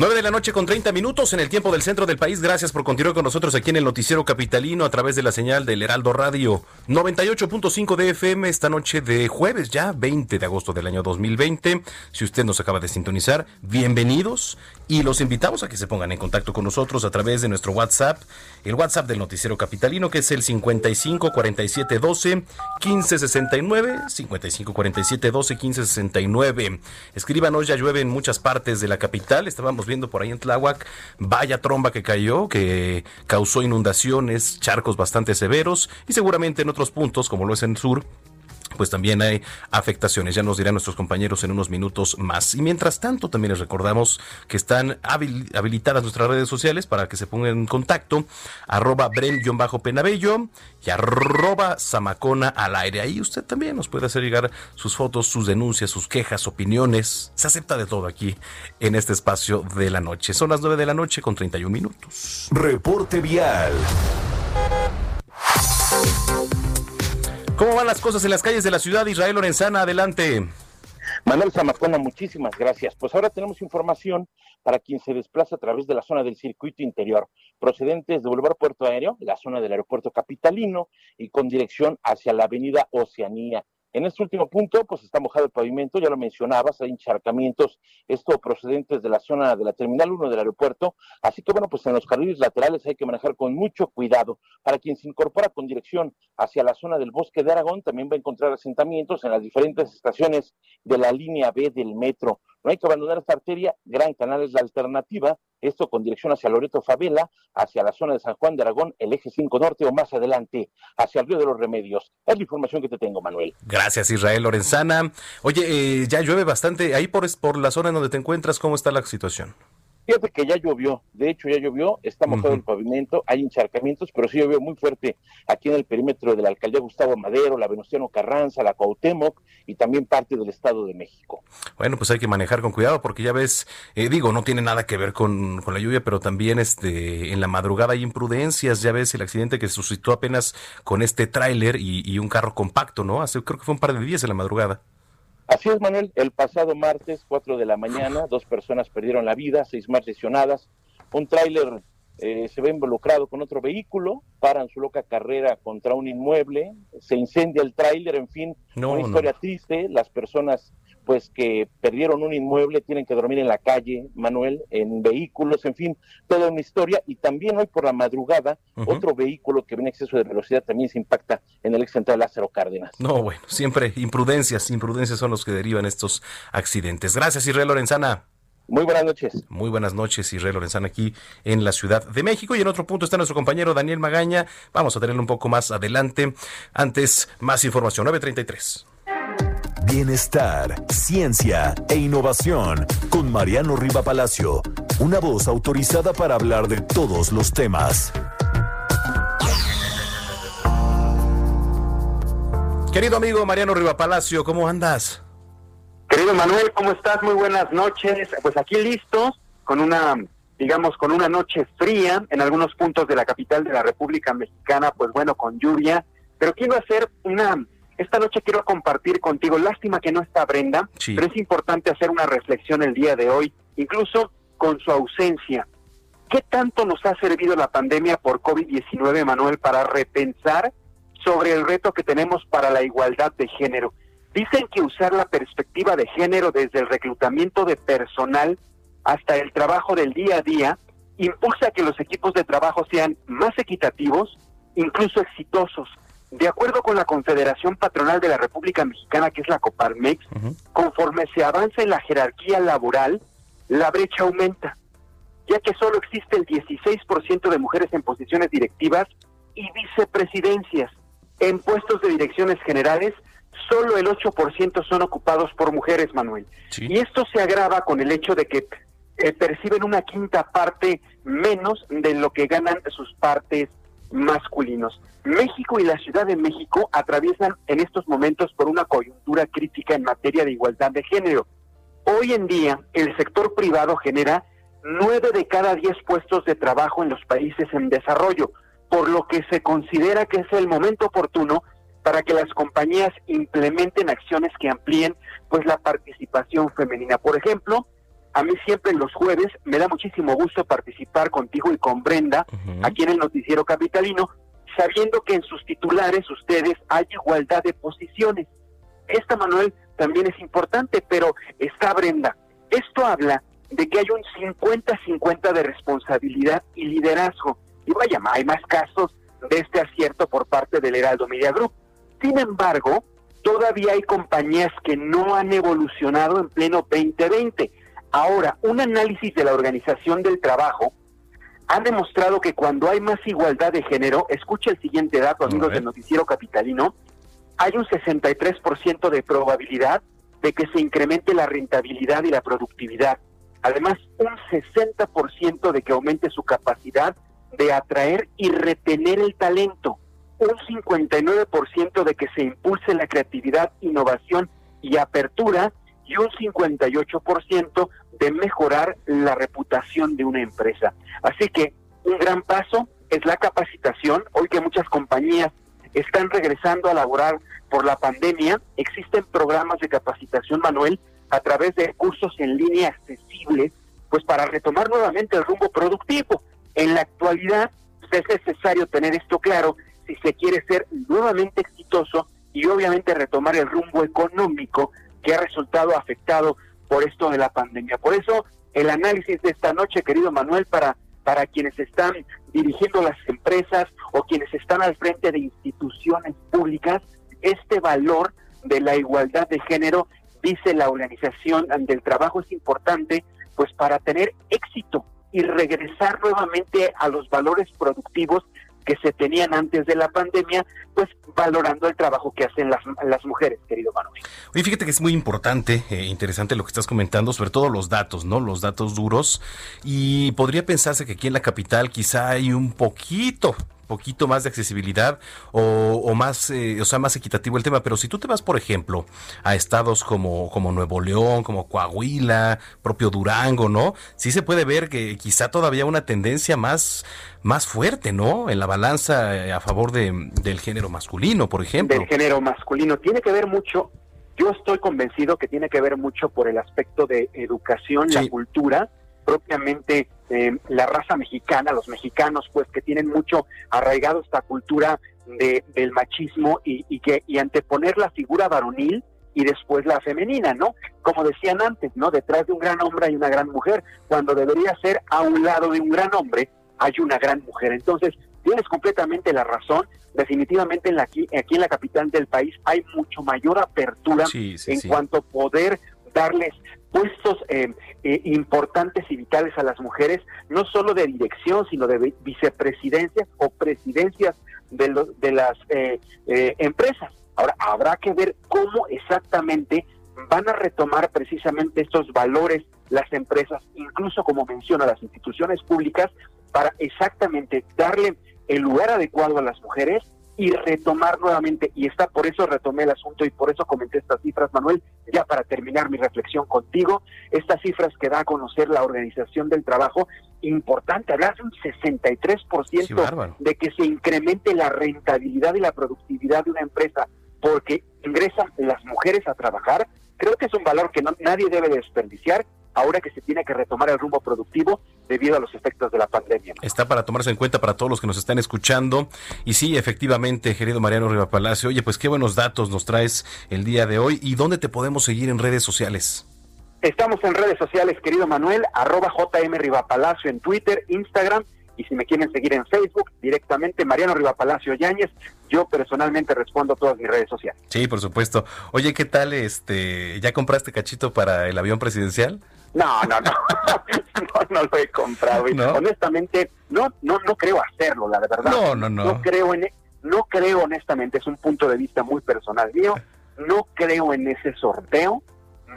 9 de la noche con 30 minutos en el tiempo del centro del país. Gracias por continuar con nosotros aquí en el Noticiero Capitalino a través de la señal del Heraldo Radio 98.5 de FM esta noche de jueves ya 20 de agosto del año 2020. Si usted nos acaba de sintonizar, bienvenidos y los invitamos a que se pongan en contacto con nosotros a través de nuestro WhatsApp, el WhatsApp del Noticiero Capitalino que es el 55 47 12 15 69 55 47 12 15 69. Escríbanos, ya llueve en muchas partes de la capital. Estábamos viendo por ahí en Tláhuac, vaya tromba que cayó, que causó inundaciones, charcos bastante severos y seguramente en otros puntos, como lo es en el sur, pues también hay afectaciones. Ya nos dirán nuestros compañeros en unos minutos más. Y mientras tanto, también les recordamos que están habilitadas nuestras redes sociales para que se pongan en contacto. Arroba Bren-Penabello y arroba Samacona al aire. Ahí usted también nos puede hacer llegar sus fotos, sus denuncias, sus quejas, opiniones. Se acepta de todo aquí en este espacio de la noche. Son las 9 de la noche con 31 minutos. Reporte vial. ¿Cómo van las cosas en las calles de la ciudad? Israel Lorenzana, adelante. Manuel Zamacona, muchísimas gracias. Pues ahora tenemos información para quien se desplaza a través de la zona del circuito interior, procedentes de Boulevard Puerto Aéreo, la zona del aeropuerto capitalino y con dirección hacia la avenida Oceanía. En este último punto, pues está mojado el pavimento, ya lo mencionabas, hay encharcamientos, esto procedentes de la zona de la Terminal 1 del aeropuerto, así que bueno, pues en los carriles laterales hay que manejar con mucho cuidado. Para quien se incorpora con dirección hacia la zona del bosque de Aragón, también va a encontrar asentamientos en las diferentes estaciones de la línea B del metro. No hay que abandonar esta arteria, Gran Canal es la alternativa, esto con dirección hacia Loreto Favela, hacia la zona de San Juan de Aragón, el eje 5 norte o más adelante, hacia el río de los Remedios. Es la información que te tengo, Manuel. Gracias, Israel Lorenzana. Oye, eh, ya llueve bastante. Ahí por, por la zona en donde te encuentras, ¿cómo está la situación? Fíjate que ya llovió, de hecho ya llovió, está mojado el pavimento, hay encharcamientos, pero sí llovió muy fuerte aquí en el perímetro de la alcaldía Gustavo Madero, la Venustiano Carranza, la Cuauhtémoc y también parte del Estado de México. Bueno, pues hay que manejar con cuidado porque ya ves, eh, digo, no tiene nada que ver con, la lluvia, pero también este, en la madrugada hay imprudencias, ya ves el accidente que se suscitó apenas con este tráiler y, y un carro compacto, ¿no? Hace, creo que fue un par de días en la madrugada. Así es, Manuel. El pasado martes, 4 de la mañana, dos personas perdieron la vida, seis más lesionadas. Un tráiler eh, se ve involucrado con otro vehículo, paran su loca carrera contra un inmueble, se incendia el tráiler, en fin, una historia triste. Las personas pues que perdieron un inmueble, tienen que dormir en la calle, Manuel, en vehículos, en fin, toda una historia. Y también hoy por la madrugada, otro vehículo que viene en exceso de velocidad también se impacta en el ex central Lázaro Cárdenas. No, bueno, siempre imprudencias, imprudencias son los que derivan estos accidentes. Gracias, Israel Lorenzana. Muy buenas noches. Muy buenas noches, Israel Lorenzana, aquí en la Ciudad de México. Y en otro punto está nuestro compañero Daniel Magaña. Vamos a tenerlo un poco más adelante. Antes, más información. 933. Bienestar, ciencia e innovación con Mariano Riva Palacio una voz autorizada para hablar de todos los temas. Querido amigo Mariano Riva Palacio, ¿cómo andas? Querido Manuel, ¿cómo estás? Muy buenas noches. Pues aquí listos con una, digamos, con una noche fría en algunos puntos de la capital de la República Mexicana, pues bueno, con lluvia. Pero quiero hacer una, esta noche quiero compartir contigo, lástima que no está Brenda, pero es importante hacer una reflexión el día de hoy, incluso con su ausencia. ¿Qué tanto nos ha servido la pandemia por COVID-19, Manuel, para repensar sobre el reto que tenemos para la igualdad de género? Dicen que usar la perspectiva de género desde el reclutamiento de personal hasta el trabajo del día a día impulsa que los equipos de trabajo sean más equitativos, incluso exitosos. De acuerdo con la Confederación Patronal de la República Mexicana, que es la Coparmex, conforme se avanza en la jerarquía laboral, la brecha aumenta, ya que solo existe el 16% de mujeres en posiciones directivas y vicepresidencias. En puestos de direcciones generales solo el 8% son ocupados por mujeres, Manuel. Y esto se agrava con el hecho de que eh, perciben una quinta parte menos de lo que ganan sus partes masculinos. México y la Ciudad de México atraviesan en estos momentos por una coyuntura crítica en materia de igualdad de género. Hoy en día, el sector privado genera nueve de cada diez puestos de trabajo en los países en desarrollo, por lo que se considera que es el momento oportuno para que las compañías implementen acciones que amplíen pues la participación femenina. Por ejemplo, a mí siempre los jueves me da muchísimo gusto participar contigo y con Brenda aquí en el noticiero capitalino, sabiendo que en sus titulares ustedes hay igualdad de posiciones. Esta Manuel también es importante, pero está Brenda. Esto habla de que hay un 50-50 de responsabilidad y liderazgo. Y vaya, hay más casos de este acierto por parte del Heraldo Media Group. Sin embargo, todavía hay compañías que no han evolucionado en pleno 2020. Ahora, un análisis de la Organización del Trabajo ha demostrado que cuando hay más igualdad de género, escucha el siguiente dato, amigos del noticiero capitalino, hay un 63% de probabilidad de que se incremente la rentabilidad y la productividad. Además, un 60% de que aumente su capacidad de atraer y retener el talento un 59% de que se impulse la creatividad, innovación y apertura y un 58% de mejorar la reputación de una empresa. Así que un gran paso es la capacitación. Hoy que muchas compañías están regresando a laborar por la pandemia, existen programas de capacitación manual a través de cursos en línea accesibles, pues para retomar nuevamente el rumbo productivo. En la actualidad es necesario tener esto claro si se quiere ser nuevamente exitoso y obviamente retomar el rumbo económico que ha resultado afectado por esto de la pandemia. Por eso el análisis de esta noche, querido Manuel, para, para quienes están dirigiendo las empresas o quienes están al frente de instituciones públicas, este valor de la igualdad de género, dice la Organización del Trabajo, es importante pues para tener éxito y regresar nuevamente a los valores productivos que se tenían antes de la pandemia, pues valorando el trabajo que hacen las, las mujeres, querido Manuel. Oye, fíjate que es muy importante, eh, interesante lo que estás comentando, sobre todo los datos, ¿no? Los datos duros. Y podría pensarse que aquí en la capital quizá hay un poquito, poquito más de accesibilidad o, más, eh, o sea, más equitativo el tema. Pero si tú te vas, por ejemplo, a estados como, como Nuevo León, como Coahuila, propio Durango, ¿no? Sí se puede ver que quizá todavía una tendencia más, más fuerte, ¿no? En la balanza eh, a favor de, del género masculino, por ejemplo. Del género masculino. Tiene que ver mucho, yo estoy convencido que tiene que ver mucho por el aspecto de educación, la cultura, propiamente eh, la raza mexicana, los mexicanos, pues que tienen mucho arraigado esta cultura de, del machismo y, y, que y anteponer la figura varonil y después la femenina, ¿no? Como decían antes, ¿no? Detrás de un gran hombre hay una gran mujer, cuando debería ser a un lado de un gran hombre hay una gran mujer. Entonces, tienes completamente la razón. Definitivamente en la, aquí, aquí en la capital del país hay mucho mayor apertura en cuanto a poder darles puestos eh, eh, importantes y vitales a las mujeres, no solo de dirección, sino de vicepresidencias o presidencias de, de las eh, empresas. Ahora, habrá que ver cómo exactamente van a retomar precisamente estos valores las empresas, incluso como menciona las instituciones públicas, para exactamente darle el lugar adecuado a las mujeres y retomar nuevamente, y está por eso retomé el asunto y por eso comenté estas cifras, Manuel, ya para terminar mi reflexión contigo, estas cifras que da a conocer la Organización del Trabajo, importante, hablar de un 63% de que se incremente la rentabilidad y la productividad de una empresa porque ingresan las mujeres a trabajar, creo que es un valor que no, nadie debe desperdiciar ahora que se tiene que retomar el rumbo productivo debido a los efectos de la pandemia. Está para tomarse en cuenta para todos los que nos están escuchando. Y sí, efectivamente, querido Mariano Riva Palacio, oye, pues qué buenos datos nos traes el día de hoy. ¿Y dónde te podemos seguir en redes sociales? Estamos en redes sociales, querido Manuel, arroba JM Rivapalacio en Twitter, Instagram y si me quieren seguir en Facebook, directamente Mariano Rivapalacio Yáñez. Yo personalmente respondo a todas mis redes sociales. Sí, por supuesto. Oye, ¿qué tal? este ¿Ya compraste cachito para el avión presidencial? No, no, no. no, lo he comprado. Honestamente, no, no, no creo hacerlo, la verdad. No, no, no. No creo en, no creo honestamente, es un punto de vista muy personal mío. No creo en ese sorteo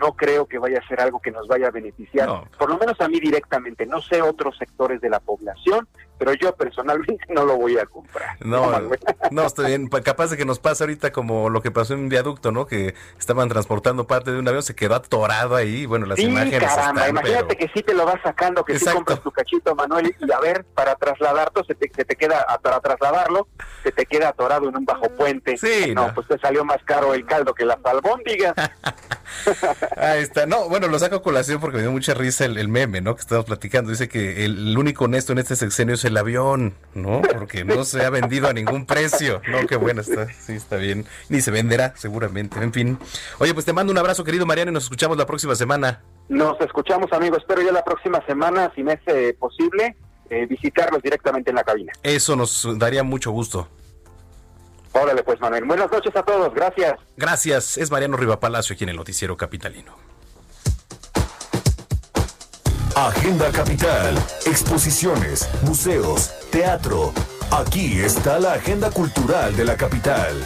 no creo que vaya a ser algo que nos vaya a beneficiar, por lo menos a mí directamente. No sé otros sectores de la población, pero yo personalmente no lo voy a comprar. No, no, estoy bien. Pues capaz de que nos pase ahorita como lo que pasó en un viaducto, ¿no? Que estaban transportando parte de un avión, se quedó atorado ahí. Bueno, las imágenes. Caramba, imagínate que sí te lo vas sacando, que sí compras tu cachito, Manuel, y a ver, para trasladarte, se te, te queda, para trasladarlo, se te queda atorado en un bajo puente. Sí. No, pues te salió más caro el caldo que las albóndigas. Ahí está. No, bueno, lo saco a colación porque me dio mucha risa el, meme, ¿no? Que estamos platicando. Dice que el, único honesto en este sexenio es el avión, ¿no? Porque no se ha vendido a ningún precio. No, qué bueno está. Sí, está bien. Ni se venderá, seguramente. En fin. Oye, pues te mando un abrazo, querido Mariano, y nos escuchamos la próxima semana. Nos escuchamos, amigos. Espero ya la próxima semana, si me es posible, eh, visitarlos directamente en la cabina. Eso nos daría mucho gusto. Órale, pues Manuel. Buenas noches a todos. Gracias. Gracias. Es Mariano Palacio aquí en el Noticiero Capitalino. Agenda Capital, exposiciones, museos, teatro. Aquí está la agenda cultural de la capital.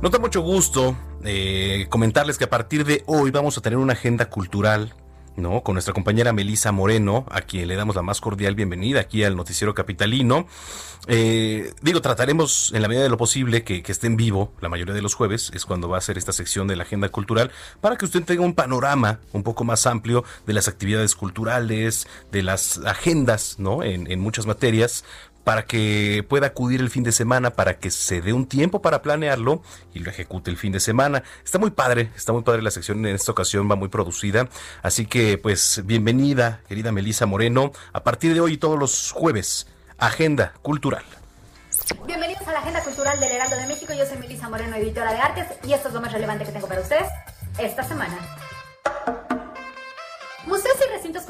Nos da mucho gusto eh, comentarles que a partir de hoy vamos a tener una agenda cultural ¿no? Con nuestra compañera Melisa Moreno, a quien le damos la más cordial bienvenida aquí al Noticiero Capitalino. Eh, digo, trataremos en la medida de lo posible que, que, esté en vivo la mayoría de los jueves, es cuando va a ser esta sección de la agenda cultural, para que usted tenga un panorama un poco más amplio de las actividades culturales, de las agendas, ¿no? En, en muchas materias, para que pueda acudir el fin de semana, para que se dé un tiempo para planearlo y lo ejecute el fin de semana. Está muy padre, está muy padre la sección en esta ocasión, va muy producida. Así que, pues, bienvenida, querida Melisa Moreno. A partir de hoy, todos los jueves, Agenda Cultural. Bienvenidos a la Agenda Cultural del Heraldo de México. Yo soy Melisa Moreno, editora de artes, y esto es lo más relevante que tengo para ustedes esta semana.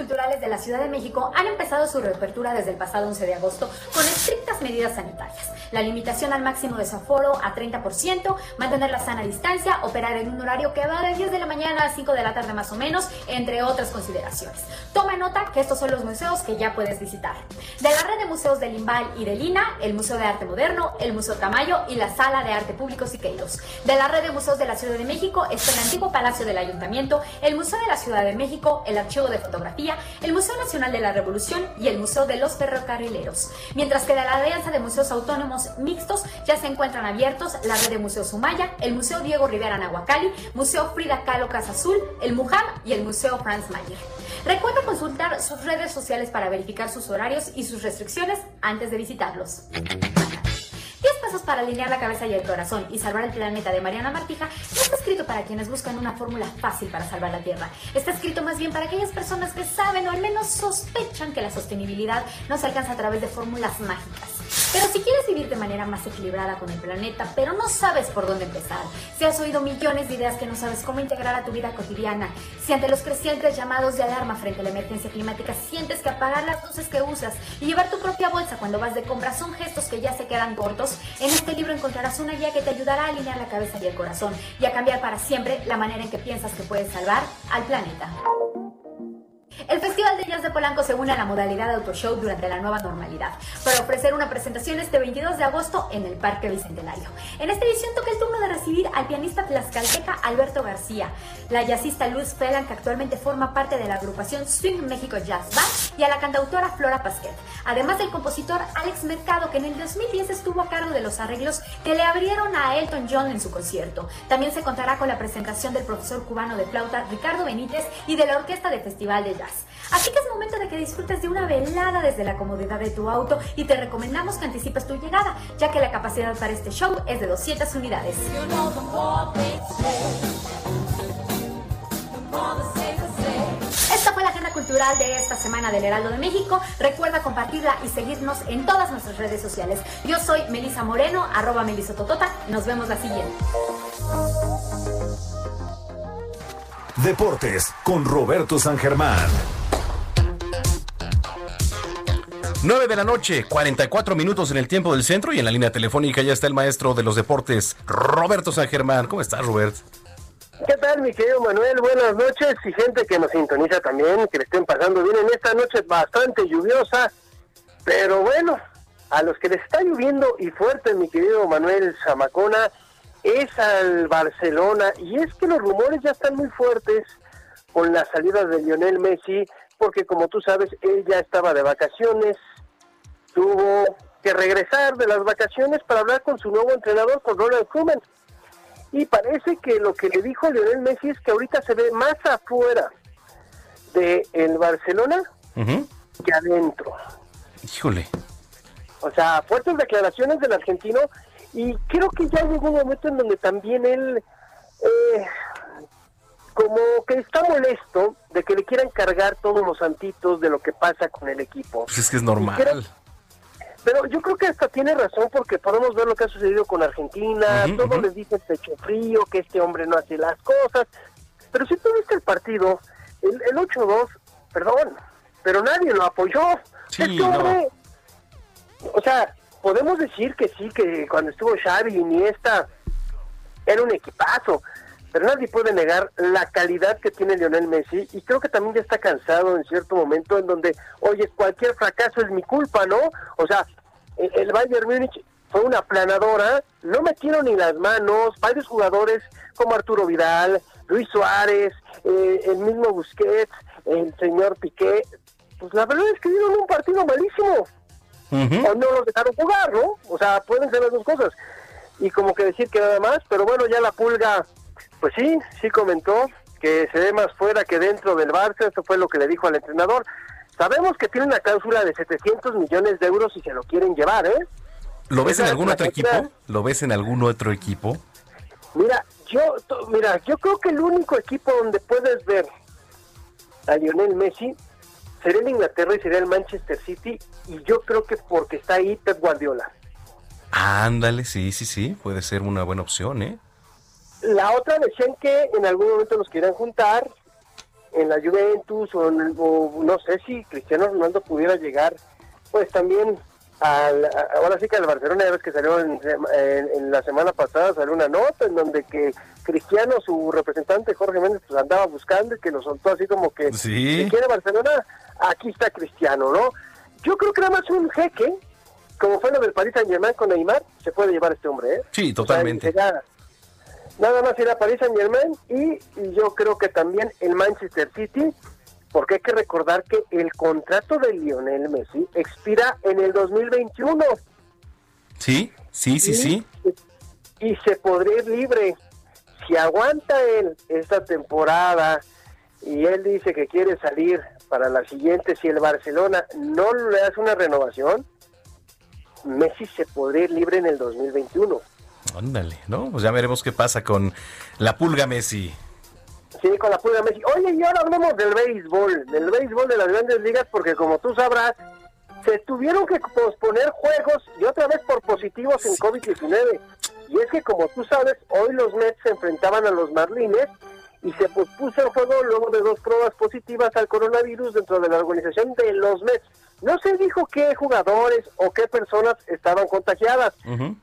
Culturales de la Ciudad de México han empezado su reapertura desde el pasado 11 de agosto con estrictas medidas sanitarias. La limitación al máximo de su a 30%, mantener la sana distancia, operar en un horario que va de 10 de la mañana a 5 de la tarde más o menos, entre otras consideraciones. Toma nota que estos son los museos que ya puedes visitar. De la red de museos del Limbal y del INA, el Museo de Arte Moderno, el Museo Tamayo y la Sala de Arte Público Siqueiros. De la red de museos de la Ciudad de México está el antiguo Palacio del Ayuntamiento, el Museo de la Ciudad de México, el Archivo de Fotografía, el Museo Nacional de la Revolución y el Museo de los Ferrocarrileros. Mientras que de la Alianza de Museos Autónomos Mixtos ya se encuentran abiertos la red de Museos Sumaya, el Museo Diego Rivera Nahuacali, Museo Frida Kahlo Casa Azul, el MUJAM y el Museo Franz Mayer. Recuerda consultar sus redes sociales para verificar sus horarios y sus restricciones antes de visitarlos. 10 pasos para alinear la cabeza y el corazón y salvar el planeta de Mariana Martija no está escrito para quienes buscan una fórmula fácil para salvar la Tierra. Está escrito más bien para aquellas personas que saben o al menos sospechan que la sostenibilidad no se alcanza a través de fórmulas mágicas. Pero si quieres vivir de manera más equilibrada con el planeta, pero no sabes por dónde empezar, si has oído millones de ideas que no sabes cómo integrar a tu vida cotidiana, si ante los crecientes llamados de alarma frente a la emergencia climática sientes que apagar las luces que usas y llevar tu propia bolsa cuando vas de compras son gestos que ya se quedan cortos, en este libro encontrarás una guía que te ayudará a alinear la cabeza y el corazón y a cambiar para siempre la manera en que piensas que puedes salvar al planeta. El Festival de Jazz de Polanco se une a la modalidad de autoshow durante la nueva normalidad para ofrecer una presentación este 22 de agosto en el Parque Bicentenario. En esta edición toca el turno de recibir al pianista tlaxcalteca Alberto García, la jazzista Luz Felan que actualmente forma parte de la agrupación Swing México Jazz Band y a la cantautora Flora Pasquet, además del compositor Alex Mercado que en el 2010 estuvo a cargo de los arreglos que le abrieron a Elton John en su concierto. También se contará con la presentación del profesor cubano de flauta Ricardo Benítez y de la orquesta de Festival de Así que es momento de que disfrutes de una velada desde la comodidad de tu auto y te recomendamos que anticipes tu llegada, ya que la capacidad para este show es de 200 unidades. Agenda cultural de esta semana del Heraldo de México. Recuerda compartirla y seguirnos en todas nuestras redes sociales. Yo soy Melisa Moreno, arroba melisototota. Nos vemos la siguiente. Deportes con Roberto San Germán. 9 de la noche, 44 minutos en el tiempo del centro y en la línea telefónica ya está el maestro de los deportes, Roberto San Germán. ¿Cómo estás, Robert? ¿Qué tal, mi querido Manuel? Buenas noches y gente que nos sintoniza también, que le estén pasando bien en esta noche bastante lluviosa, pero bueno, a los que les está lloviendo y fuerte, mi querido Manuel Zamacona, es al Barcelona. Y es que los rumores ya están muy fuertes con la salida de Lionel Messi porque como tú sabes él ya estaba de vacaciones tuvo que regresar de las vacaciones para hablar con su nuevo entrenador con Ronald Koeman y parece que lo que le dijo Lionel Messi es que ahorita se ve más afuera de el Barcelona que adentro híjole o sea fuertes declaraciones del argentino y creo que ya llegó un momento en donde también él eh, como que está molesto de que le quieran cargar todos los santitos de lo que pasa con el equipo. Pues es que es normal. Pero yo creo que hasta tiene razón porque podemos ver lo que ha sucedido con Argentina, todos les dicen pecho frío, que este hombre no hace las cosas, pero si tú viste el partido, el, el 8-2, perdón, pero nadie lo apoyó. este hombre, o sea, podemos decir que sí, que cuando estuvo Xavi y Iniesta era un equipazo, pero nadie puede negar la calidad que tiene Lionel Messi y creo que también ya está cansado en cierto momento en donde, oye, cualquier fracaso es mi culpa, ¿no? O sea, e-, el Bayern Múnich fue una planadora, no metieron ni las manos, varios jugadores como Arturo Vidal, Luis Suárez, eh, el mismo Busquets, el señor Piqué, pues la verdad es que dieron un partido malísimo o no los dejaron jugar, ¿no? O sea, pueden ser las dos cosas. Y como que decir que nada más, pero bueno, ya la pulga, pues sí, sí comentó que se ve más fuera que dentro del Barça, esto fue lo que le dijo al entrenador. Sabemos que tiene una cláusula de 700 millones de euros y se lo quieren llevar, ¿eh? ¿Lo ves en algún otro equipo? ¿Lo ves en algún otro equipo? Mira, yo mira, yo creo que el único equipo donde puedes ver a Lionel Messi sería el Inglaterra y sería el Manchester City y yo creo que porque está ahí Pep Guardiola. Ándale, sí, sí, sí, puede ser una buena opción, ¿eh? La otra decían que en algún momento los quieran juntar en la Juventus o, no sé si Cristiano Ronaldo pudiera llegar, pues también ahora sí que al Barcelona ya ves que salió en, la semana pasada salió una nota en donde que Cristiano su representante Jorge Méndez pues andaba buscando y que lo soltó así como que si quiere Barcelona aquí está Cristiano no yo creo que nada más un jeque como fue lo del Paris Saint Germain con Neymar se puede llevar este hombre ¿eh? sí totalmente nada más irá a Paris Saint Germain y yo creo que también el Manchester City porque hay que recordar que el contrato de Lionel Messi expira en el 2021. Sí, sí, sí, sí. Y se podría ir libre. Si aguanta él esta temporada y él dice que quiere salir para la siguiente, si el Barcelona no le hace una renovación, Messi se podría ir libre en el 2021. Ándale, ¿no? Pues ya veremos qué pasa con la pulga Messi. Sí, con la pulga Messi. Oye, y ahora hablemos del béisbol, del béisbol de las grandes ligas, porque como tú sabrás, se tuvieron que posponer juegos y otra vez por positivos en COVID-19. Y es que como tú sabes, hoy los Mets se enfrentaban a los Marlines y se pospuso el juego luego de dos pruebas positivas al coronavirus dentro de la organización de los Mets. No se dijo qué jugadores o qué personas estaban contagiadas,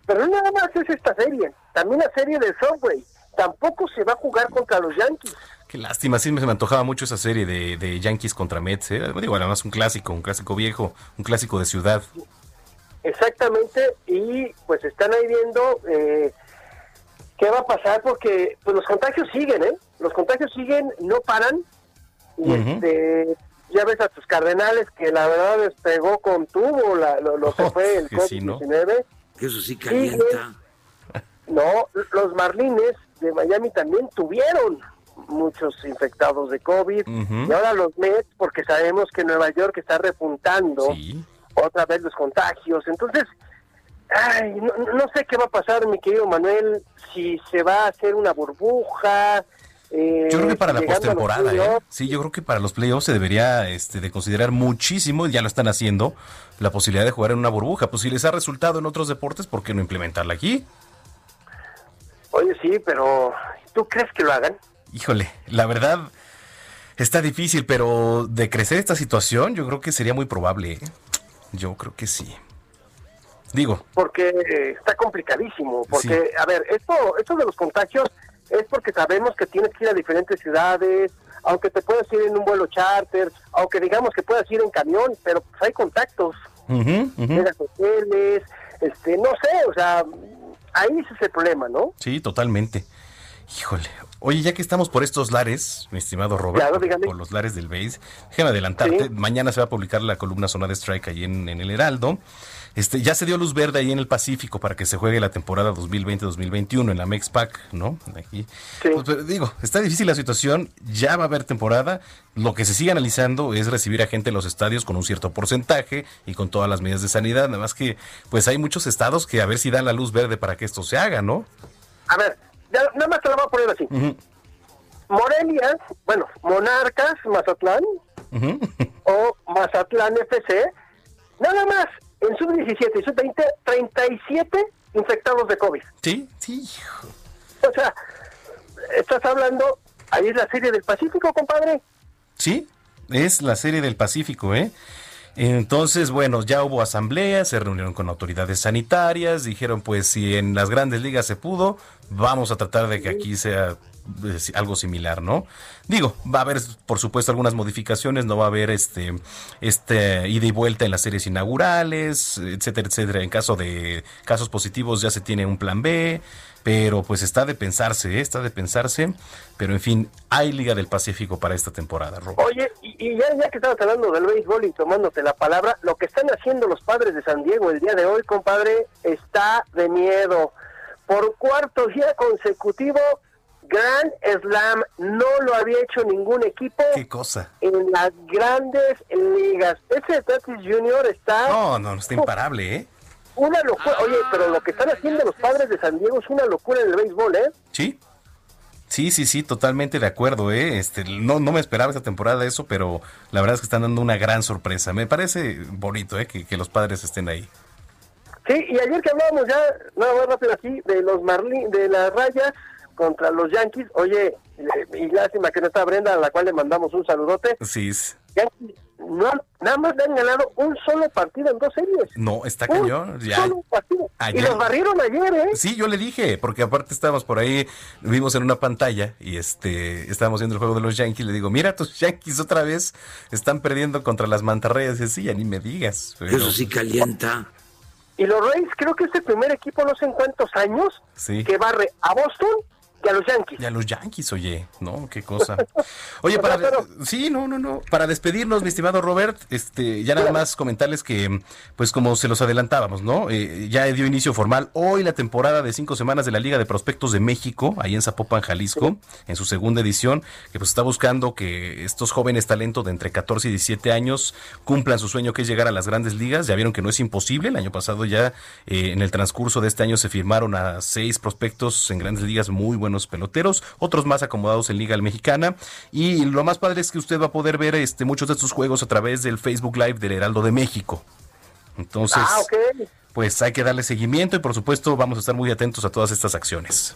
pero no nada más es esta serie, también la serie de Subway tampoco se va a jugar contra los Yankees. Qué lástima, sí me, me antojaba mucho esa serie de, de Yankees contra Mets. ¿eh? Digo, además un clásico, un clásico viejo, un clásico de ciudad. Exactamente, y pues están ahí viendo eh, qué va a pasar porque pues los contagios siguen, ¿eh? Los contagios siguen, no paran. Y este, ya ves a tus cardenales que la verdad les pegó con tubo la, lo, lo que fue el que sí, ¿no? COVID-19. Eso sí calienta. No, los Marlines de Miami también tuvieron muchos infectados de COVID. Y ahora los Mets, porque sabemos que Nueva York está repuntando otra vez los contagios. Entonces, ay, no, no sé qué va a pasar, mi querido Manuel, si se va a hacer una burbuja. Eh, Yo creo que para la postemporada, ¿eh? Sí, yo creo que para los playoffs se debería este, de considerar muchísimo, y ya lo están haciendo, la posibilidad de jugar en una burbuja. Pues si les ha resultado en otros deportes, ¿por qué no implementarla aquí? Oye, sí, pero ¿tú crees que lo hagan? Híjole, la verdad está difícil, pero de crecer esta situación, yo creo que sería muy probable. ¿eh? Yo creo que sí. Digo, porque eh, está complicadísimo. Porque, a ver, esto, esto de los contagios es porque sabemos que tienes que ir a diferentes ciudades, aunque te puedas ir en un vuelo charter, aunque digamos que puedas ir en camión, pero pues hay contactos, ujú. llegas a hoteles, este, no sé, o sea, ahí ese es el problema, ¿no? sí, totalmente. Híjole. Oye, ya que estamos por estos lares, mi estimado Robert, Claro, por- los lares del BASE, déjame adelantarte. Mañana se va a publicar la columna Zona de Strike ahí en, en el Heraldo. Este, ya se dio luz verde ahí en el Pacífico para que se juegue la temporada 2020-2021 en la MEXPAC, ¿no? Aquí. Pues, pero digo, está difícil la situación, ya va a haber temporada. Lo que se sigue analizando es recibir a gente en los estadios con un cierto porcentaje y con todas las medidas de sanidad. Nada más que, pues hay muchos estados que a ver si dan la luz verde para que esto se haga, ¿no? A ver, ya, nada más te lo voy a poner así. Ujú, Morelia, bueno, Monarcas, Mazatlán, o Mazatlán FC, nada más, en sub-17 y sub-20, 37 infectados de COVID. Sí, sí. O sea, estás hablando, ahí es la serie del Pacífico, compadre. Sí, es la serie del Pacífico, ¿eh? Entonces, bueno, ya hubo asamblea, se reunieron con autoridades sanitarias, dijeron, pues si en las grandes ligas se pudo, vamos a tratar de que aquí sea eh, algo similar, ¿no? Digo, va a haber, por supuesto, algunas modificaciones, no va a haber este, este ida y vuelta en las series inaugurales, etcétera, etcétera. En caso de casos positivos ya se tiene un plan B, pero pues está de pensarse, ¿eh? está de pensarse, pero en fin, hay Liga del Pacífico para esta temporada, Rob. Oye, y, y ya, ya que estabas hablando del béisbol y tomándote la palabra, lo que están haciendo los padres de San Diego el día de hoy, compadre, está de miedo. Por cuarto día consecutivo, Grand Slam no lo había hecho ningún equipo ¿Qué cosa? en las grandes ligas. Ese Tatis Junior está No, no, está imparable, ¿eh? Una locura. Oye, pero lo que están haciendo los padres de San Diego es una locura en el béisbol, ¿eh? Sí. Sí, sí, sí, totalmente de acuerdo, ¿eh? Este, no, no me esperaba esta temporada eso, pero la verdad es que están dando una gran sorpresa. Me parece bonito, ¿eh? Que, que los padres estén ahí. Sí, y ayer que hablábamos ya, nada más rápido aquí, de los Marlin, de las rayas contra los Yankees, oye, eh, y lástima que no está Brenda, a la cual le mandamos un saludote. Sí, es- Yankees no, nada más le han ganado un solo partido en dos series. no, está Un cañón. Ya, solo partido. Y los barrieron ayer, ¿eh? Sí, yo le dije, porque aparte estábamos por ahí, vimos en una pantalla y este estábamos viendo el juego de los Yankees. Le digo, mira, tus Yankees otra vez están perdiendo contra las mantarrayas. Y dice, sí, ya ni me digas. pero- Eso sí calienta. Y los Rays creo que es el primer equipo, no sé en cuántos años, Sí. que barre a Boston y a los Yankees. Y a los Yankees, oye, ¿no? Qué cosa. Oye, para... Sí, no, no, no. Para despedirnos, mi estimado Robert, este, ya nada más comentarles que, pues como se los adelantábamos, ¿no? Eh, ya dio inicio formal hoy la temporada de cinco semanas de la Liga de Prospectos de México, ahí en Zapopan, Jalisco, en su segunda edición, que pues está buscando que estos jóvenes talentos de entre 14 y 17 años cumplan su sueño que es llegar a las grandes ligas. Ya vieron que no es imposible. El año pasado ya, eh, en el transcurso de este año, se firmaron a seis prospectos en grandes ligas muy buenos peloteros, otros más acomodados en Liga Mexicana. Y lo más padre es que usted va a poder ver este, muchos de estos juegos a través del Facebook Live del Heraldo de México. Entonces, Ah, pues hay que darle seguimiento y por supuesto vamos a estar muy atentos a todas estas acciones.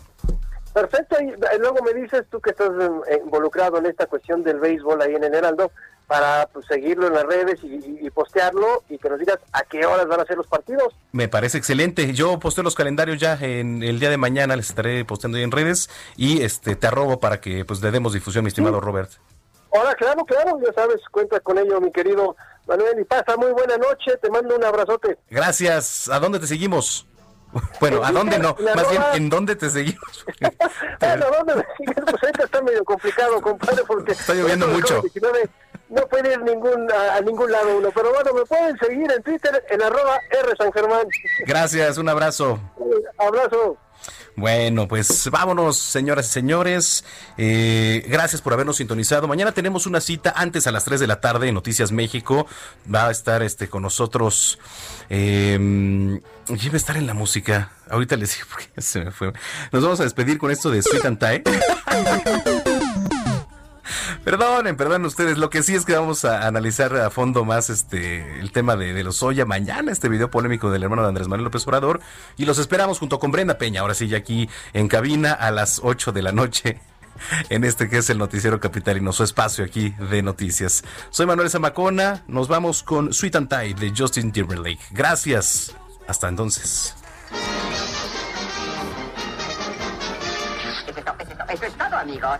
Perfecto, y eh, luego me dices tú que estás involucrado en esta cuestión del béisbol ahí en el Heraldo, para pues, seguirlo en las redes y, postearlo y que nos digas a qué horas van a ser los partidos. Me parece excelente. Yo posteo los calendarios ya en el día de mañana, les estaré posteando ahí en redes y este te arrobo para que pues le demos difusión, mi estimado Robert. Hola, claro, claro, ya sabes, cuenta con ello, mi querido Manuel, y pasa muy buena noche, te mando un abrazote. Gracias. ¿A dónde te seguimos? Bueno, ¿a dónde no? Más bien, ¿en dónde te seguimos? bueno, ¿a dónde me sigues? Pues ahorita está medio complicado, compadre, porque... Está lloviendo mucho. No puede ir ningún, a, ningún lado uno, pero bueno, me pueden seguir en Twitter en arroba R San Germán. Gracias, un abrazo. abrazo. Bueno, pues vámonos, señoras y señores. Eh, gracias por habernos sintonizado. Mañana tenemos una cita antes a las 3 de la tarde en Noticias México. Va a estar este con nosotros. Eh, a estar en la música. Ahorita les digo porque se me fue. Nos vamos a despedir con esto de Sweet and Tie. Perdonen, perdonen ustedes. Lo que sí es que vamos a analizar a fondo más este el tema de, los Oya mañana, este video polémico del hermano de Andrés Manuel López Obrador. Y los esperamos junto con Brenda Peña, ahora sí, ya aquí en cabina a las 8 de la noche. En este que es el Noticiero Capitalino, su espacio aquí de noticias. Soy Manuel Zamacona, nos vamos con Sweet and Tide de Justin Timberlake. Gracias, hasta entonces. Eso es todo, amigos.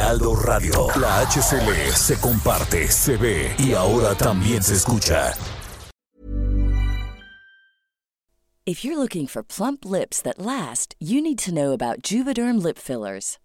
Heraldo Radio. La HCL se comparte, se ve y ahora también se escucha. If you're looking for plump lips that last, you need to know about Juvederm lip fillers.